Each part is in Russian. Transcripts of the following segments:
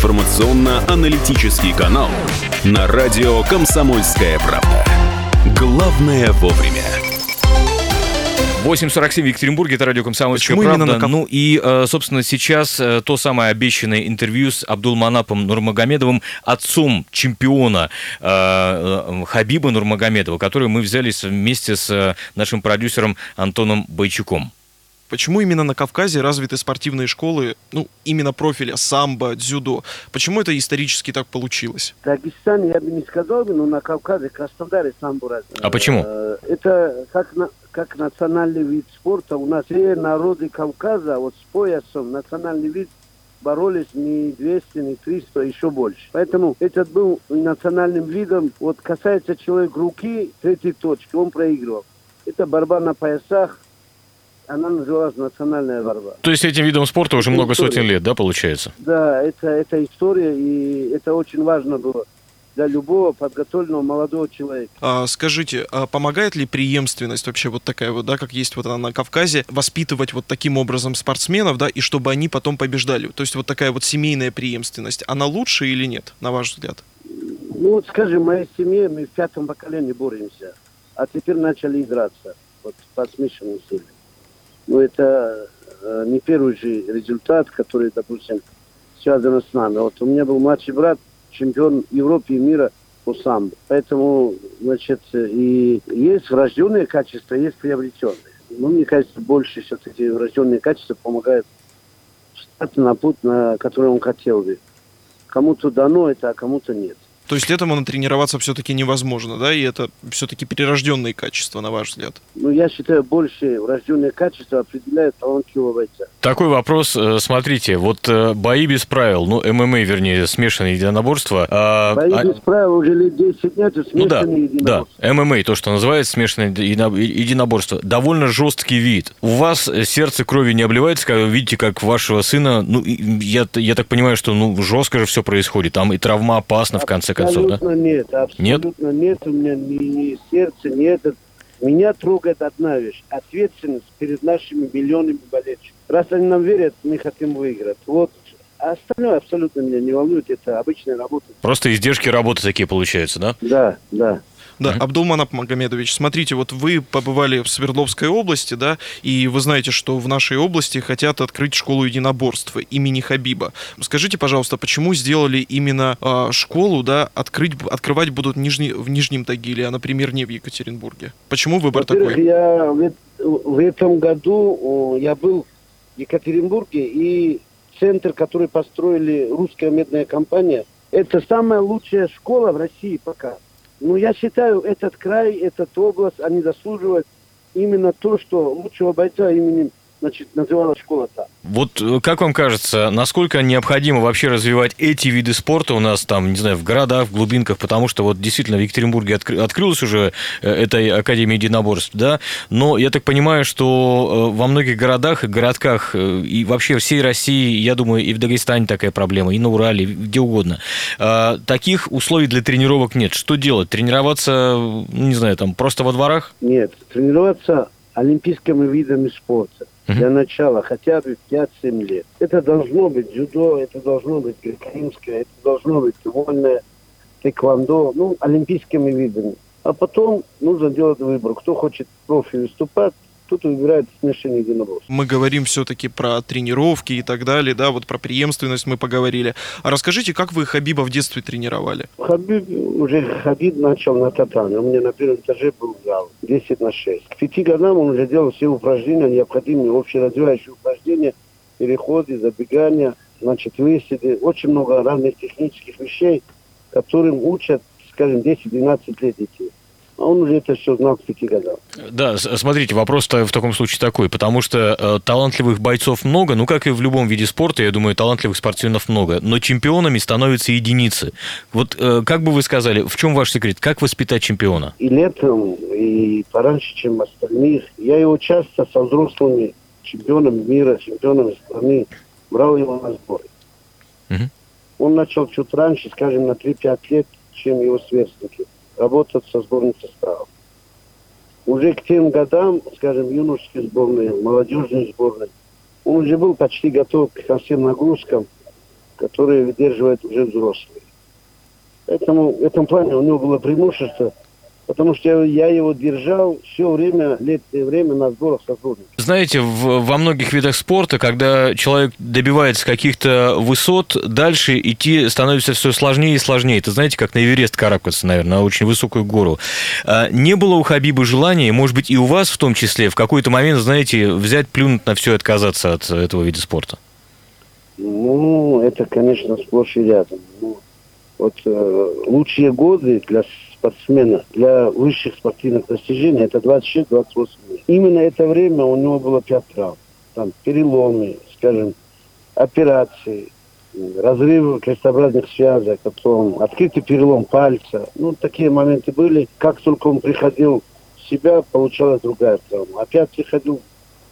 информационно-аналитический канал на радио «Комсомольская правда». Главное вовремя. 8.47 в Екатеринбурге, это радио «Комсомольская Почему правда». именно на Ну и, э, собственно, сейчас э, то самое обещанное интервью с Абдулманапом Нурмагомедовым, отцом чемпиона э, Хабиба Нурмагомедова, который мы взяли с- вместе с нашим продюсером Антоном Бойчуком. Почему именно на Кавказе развиты спортивные школы, ну, именно профиля самбо, дзюдо? Почему это исторически так получилось? В Дагестане я бы не сказал, но на Кавказе, Краснодаре самбо развит. А почему? Э, Это как, на- как национальный вид спорта. У нас все народы Кавказа вот с поясом национальный вид боролись не 200, не 300, еще больше. Поэтому этот был национальным видом. Вот касается человек руки, третьей точки, он проигрывал. Это борьба на поясах. Она называлась национальная борьба. То есть этим видом спорта уже Это много история. сотен лет, да, получается? Да, это, это история, и это очень важно было для любого подготовленного молодого человека. А, скажите, а помогает ли преемственность вообще вот такая вот, да, как есть вот она на Кавказе, воспитывать вот таким образом спортсменов, да, и чтобы они потом побеждали? То есть вот такая вот семейная преемственность, она лучше или нет, на ваш взгляд? Ну вот скажем, в моей семье мы в пятом поколении боремся, а теперь начали играться вот, по смешанной силе. Ну это э, не первый же результат, который, допустим, связан с нами. Вот у меня был младший брат, чемпион Европы и мира по самбо. Поэтому, значит, и есть врожденные качества, есть приобретенные. Ну, мне кажется, больше все-таки врожденные качества помогают стать на путь, на который он хотел бы. Кому-то дано это, а кому-то нет. То есть этому натренироваться все-таки невозможно, да, и это все-таки перерожденные качества, на ваш взгляд? Ну, я считаю, больше врожденные качества определяют талантливого бойца. Такой вопрос, э, смотрите, вот э, бои без правил, ну, ММА, вернее, смешанные единоборства. а, Бои а- без правил уже лет 10 нет, это Ну да, смешанные да, единоборства. ММА, то, что называется смешанное едино- единоборство, довольно жесткий вид. У вас э, сердце крови не обливается, когда вы видите, как вашего сына, ну, я, я так понимаю, что, ну, жестко же все происходит, там и травма опасна, в конце концов, да? Абсолютно нет, абсолютно нет. У меня ни, ни сердце, ни этот. Меня трогает одна вещь. Ответственность перед нашими миллионами болельщиков. Раз они нам верят, мы хотим выиграть. Вот. А остальное абсолютно меня не волнует. Это обычная работа. Просто издержки работы такие получаются, да? Да, да. Да, Мгм. Абдулманап Магомедович, смотрите, вот вы побывали в Свердловской области, да, и вы знаете, что в нашей области хотят открыть школу единоборства имени Хабиба. Скажите, пожалуйста, почему сделали именно а, школу, да, открыть, открывать будут нижний, в Нижнем Тагиле, а, например, не в Екатеринбурге? Почему выбор Во-первых, такой? я в, эт- в этом году о, я был в Екатеринбурге и центр, который построили русская медная компания, это самая лучшая школа в России пока. Ну, я считаю, этот край, этот область, они заслуживают именно то, что лучшего бойца именем, значит, называлась школа так. Вот э, как вам кажется, насколько необходимо вообще развивать эти виды спорта у нас там, не знаю, в городах, в глубинках, потому что вот действительно в Екатеринбурге откры- открылась уже э, эта Академия единоборств, да, но я так понимаю, что э, во многих городах и городках и вообще всей России, я думаю, и в Дагестане такая проблема, и на Урале, где угодно. А, Таких условий для тренировок нет. Что делать? Тренироваться, ну, не знаю, там просто во дворах? Нет, тренироваться олимпийскими видами спорта. Для начала хотя бы 5-7 лет. Это должно быть дзюдо, это должно быть греко-римское, это должно быть вольное, тэквондо, ну, олимпийскими видами. А потом нужно делать выбор. Кто хочет профи выступать, тут выбирает смешанный единоборство. Мы говорим все-таки про тренировки и так далее, да, вот про преемственность мы поговорили. А расскажите, как вы Хабиба в детстве тренировали? Хабиб, уже Хабиб начал на татами. У меня на первом этаже был зал 10 на 6. К пяти годам он уже делал все упражнения, необходимые общеразвивающие упражнения, переходы, забегания, значит, выседы. Очень много разных технических вещей, которым учат, скажем, 10-12 лет детей. А он уже это все знал к пяти годам. Да, смотрите, вопрос-то в таком случае такой, потому что э, талантливых бойцов много, ну, как и в любом виде спорта, я думаю, талантливых спортсменов много, но чемпионами становятся единицы. Вот э, как бы вы сказали, в чем ваш секрет? Как воспитать чемпиона? и летом, и пораньше, чем остальных. Я его часто со взрослыми чемпионами мира, чемпионами страны брал его на сборы. Мгм. Он начал чуть раньше, скажем, на 3-5 лет, чем его сверстники, работать со сборным составом. Уже к тем годам, скажем, юношеской сборной, молодежной сборной, он уже был почти готов ко всем нагрузкам, которые выдерживают уже взрослые. Поэтому в этом плане у него было преимущество – потому что я его держал все время, летнее время на сборах сотрудников. Знаете, в, во многих видах спорта, когда человек добивается каких-то высот, дальше идти становится все сложнее и сложнее. Это знаете, как на Эверест карабкаться, наверное, на очень высокую гору. А не было у Хабиба желания, может быть, и у вас в том числе, в какой-то момент, знаете, взять, плюнуть на все и отказаться от этого вида спорта? Ну, это, конечно, сплошь и рядом. Ну, вот э, лучшие годы для спортсмена для высших спортивных достижений это 26-28 лет. Именно это время у него было пять травм. Там переломы, скажем, операции, разрывы крестообразных связок, потом открытый перелом пальца. Ну, такие моменты были. Как только он приходил в себя, получалась другая травма. Опять приходил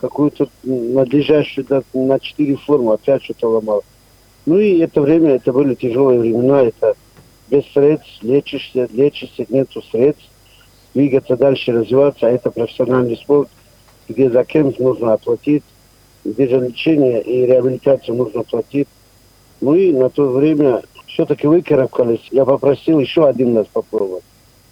какую-то надлежащую на четыре форму, опять что-то ломал. Ну и это время, это были тяжелые времена, это без средств лечишься, лечишься, нету средств, двигаться дальше, развиваться, а это профессиональный спорт, где за кем нужно оплатить, где же лечение и реабилитацию нужно платить. Ну и на то время все-таки выкарабкались. Я попросил еще один раз попробовать.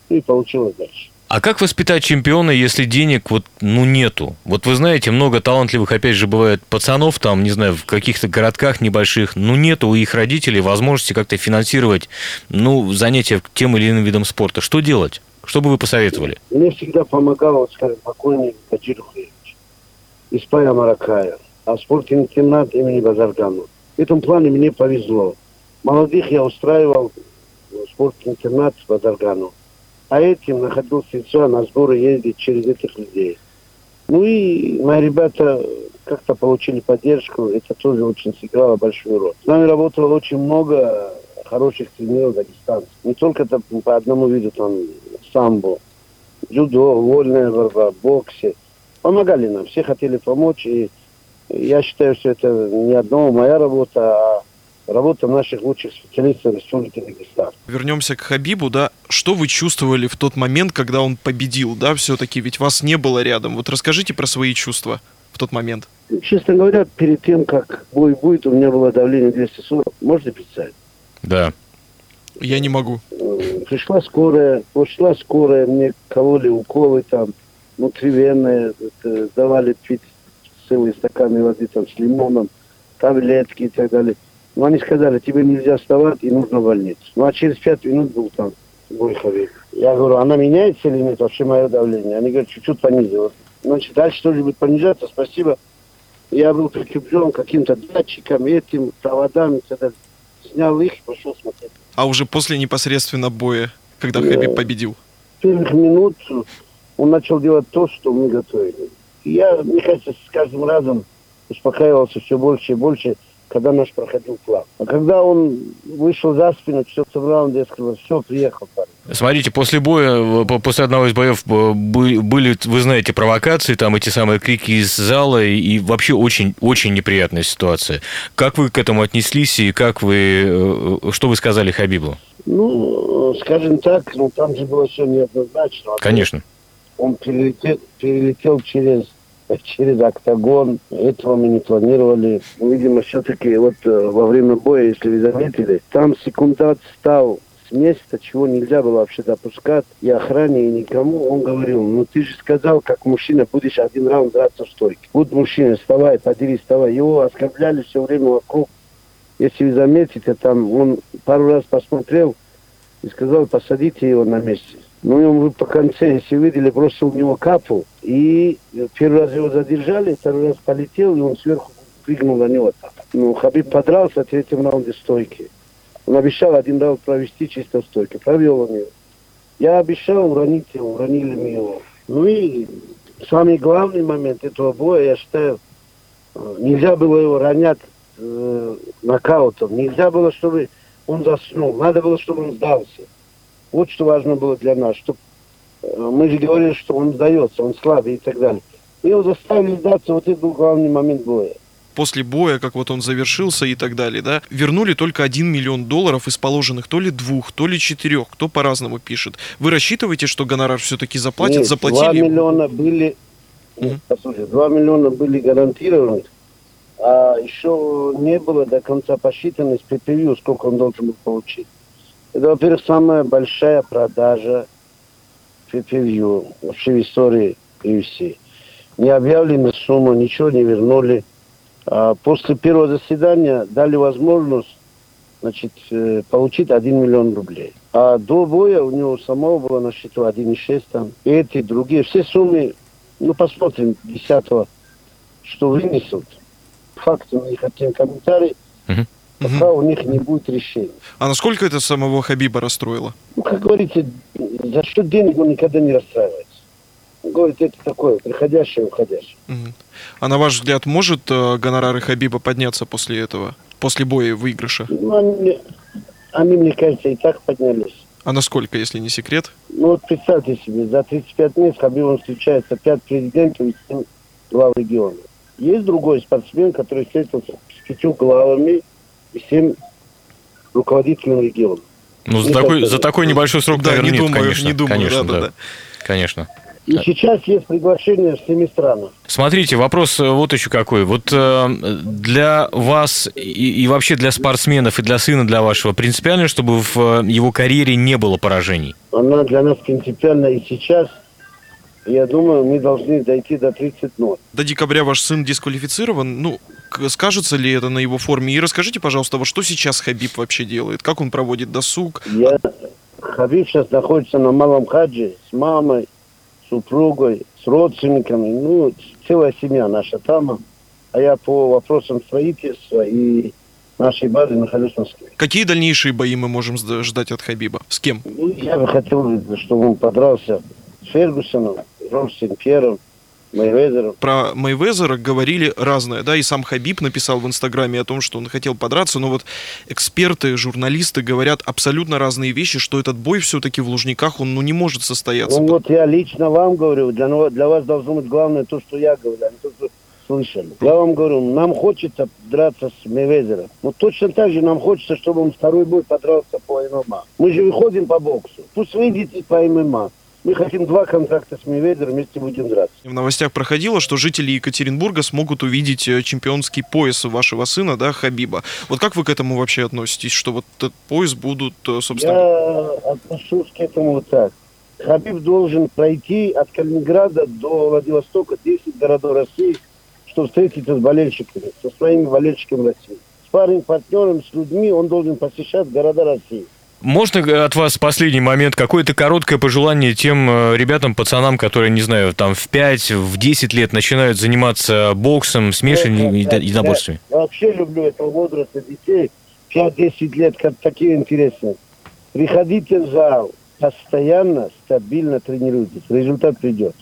Ну и получилось дальше. А как воспитать чемпиона, если денег вот, ну, нету? Вот вы знаете, много талантливых, опять же, бывает пацанов там, не знаю, в каких-то городках небольших, ну, нету у их родителей возможности как-то финансировать, ну, занятия тем или иным видом спорта. Что делать? Что бы вы посоветовали? Мне всегда помогал, вот, скажем, покойный Таджир Хуевич из Пая Маракая, а спортивный интернат имени Базаргана. В этом плане мне повезло. Молодых я устраивал в спортивный интернат Базаргану а этим находился лицо на сборы ездить через этих людей. Ну и мои ребята как-то получили поддержку, это тоже очень сыграло большую роль. С нами работало очень много хороших тренеров дагестанцев. Не только там, по одному виду, там, самбо, дзюдо, вольная борьба, боксе. Помогали нам, все хотели помочь, и я считаю, что это не одно моя работа, а работа наших лучших специалистов Республики Дагестан. Вернемся к Хабибу, да. Что вы чувствовали в тот момент, когда он победил, да, все-таки? Ведь вас не было рядом. Вот расскажите про свои чувства в тот момент. Честно говоря, перед тем, как бой будет, у меня было давление 240. Можно представить? Да. Я не могу. Пришла скорая, пошла скорая, мне кололи уколы там, внутривенные, давали пить целые стаканы воды там с лимоном, таблетки и так далее. Но они сказали, тебе нельзя вставать и нужно в больницу. Ну а через пять минут был там Бойховик. Я говорю, она меняется или нет вообще мое давление? Они говорят, чуть-чуть понизилось. Значит, дальше будет понижаться, спасибо. Я был прикреплен каким-то датчиком, этим, проводами, тогда снял их и пошел смотреть. А уже после непосредственно боя, когда yeah. Хабиб победил? Первых минут он начал делать то, что мы готовили. Я, мне кажется, с каждым разом успокаивался все больше и больше когда наш проходил план. А когда он вышел за спину, все раунде, я сказал, все, приехал парень. Смотрите, после боя, после одного из боев были, вы знаете, провокации, там эти самые крики из зала, и вообще очень, очень неприятная ситуация. Как вы к этому отнеслись, и как вы, э, что вы сказали Хабибу? Ну, скажем так, ну, там же было все неоднозначно. Конечно. Он перелетел, перелетел через через октагон. Этого мы не планировали. Ну, видимо, все-таки вот э, во время боя, если вы заметили, там секундат стал с места, чего нельзя было вообще допускать, и охране, и никому. Он говорил, ну ты же сказал, как мужчина, будешь один раунд драться в стойке. Вот мужчина, вставай, подери, вставай. Его оскорбляли все время вокруг. Если вы заметите, там он пару раз посмотрел и сказал, посадите его на месте. Ну, он по конце, если видели, просто у него капу. И первый раз его задержали, второй раз полетел, и он сверху прыгнул на него. Ну, Хабиб подрался в третьем раунде стойки. Он обещал один раунд провести чисто в стойке. Провел он его. Я обещал уронить его, уронили мы его. Ну и самый главный момент этого боя, я считаю, нельзя было его ронять э, нокаутом. Нельзя было, чтобы он заснул. Надо было, чтобы он сдался. Вот что важно было для нас, чтобы э, мы же говорили, что он сдается, он слабый и так далее. Мы его заставили сдаться, вот это был главный момент боя. После боя, как вот он завершился и так далее, да, вернули только один миллион долларов из положенных то ли двух, то ли четырех, кто по-разному пишет. Вы рассчитываете, что гонорар все-таки заплатят? Нет, Заплатили? 2 миллиона были, послушайте, 2 миллиона были гарантированы, а еще не было до конца посчитано с PPV, сколько он должен был получить. Это, во-первых, самая большая продажа PPV вообще в истории UFC. Не объявлена сумма, ничего не вернули. А после первого заседания дали возможность значит, э, получить 1 миллион рублей. А до боя у него самого было на счету 1,6 там. И эти другие, все суммы, ну посмотрим 10 что вынесут. Факты мы не хотим комментарий, Мгм. Пока Мгм. у них не будет решения. А насколько это самого Хабиба расстроило? Ну, как говорится, за счет денег он никогда не расстраивается. Он говорит, это такое, приходящее, уходящее. Мгм. А на ваш взгляд, может э, гонорары Хабиба подняться после этого? После боя и выигрыша? Ну, они, они, мне кажется, и так поднялись. А насколько, если не секрет? Ну вот представьте себе, за 35 месяцев Хабибом встречается 5 президентов и 7 глав региона. Есть другой спортсмен, который встретился с пятью главами и 7 руководителями региона. Ну, за такой, за такой небольшой срок, Да, наверное, не нет, думаю, конечно. не думаю, конечно, да-да-да. Конечно. И сейчас есть приглашение в 7 странах. Смотрите, вопрос э, вот еще какой. Вот э, для вас и, и вообще для спортсменов и для сына для вашего принципиально, чтобы в его карьере не было поражений? Она для нас принципиальна и сейчас. Я думаю, мы должны дойти до 30 нот. До декабря ваш сын дисквалифицирован. Ну, скажется ли это на его форме? И расскажите, пожалуйста, вот что сейчас Хабиб вообще делает? Как он проводит досуг? Я... Хабиб сейчас находится на Малом Хаджи с мамой, супругой, с родственниками. Ну, целая семья наша там. А я по вопросам строительства и нашей базы нахожусь в Москве. Какие дальнейшие бои мы можем ждать от Хабиба? С кем? Ну, я бы хотел, чтобы он подрался с Фергусоном, Жорж Сен-Пьером, Мейвезером. Про Мейвезера говорили разное, да, и сам Хабиб написал в Инстаграме о том, что он хотел подраться, но вот эксперты, журналисты говорят абсолютно разные вещи, что этот бой все-таки в Лужниках, он ну, не может состояться. Ну вот я лично вам говорю, для, для вас должно быть главное то, что я говорю, а не то, что слышали. Я вам говорю, нам хочется драться с Мейвезером. Но точно так же нам хочется, чтобы он второй бой подрался по ММА. Мы же выходим по боксу. Пусть выйдете по ММА. Мы хотим два контракта с Мейвезером, вместе будем драться. В новостях проходило, что жители Екатеринбурга смогут увидеть э, чемпионский пояс вашего сына, да, Хабиба. Вот как вы к этому вообще относитесь, что вот этот пояс будут, э, собственно... Я отношусь к этому вот так. Хабиб должен пройти от Калининграда до Владивостока 10 городов России, чтобы встретиться с болельщиками, со своими болельщиками России. С парень партнером, с людьми он должен посещать города России. Можно э, от вас последний момент какое-то короткое пожелание тем э, ребятам, пацанам, которые, не знаю, там в 5, в 10 лет начинают заниматься боксом, смешанными Я- еди- единоборствами? Я вообще люблю этого возраста детей. 5-10 лет, как такие интересные. Приходите в зал, постоянно, стабильно тренируйтесь. Результат придет.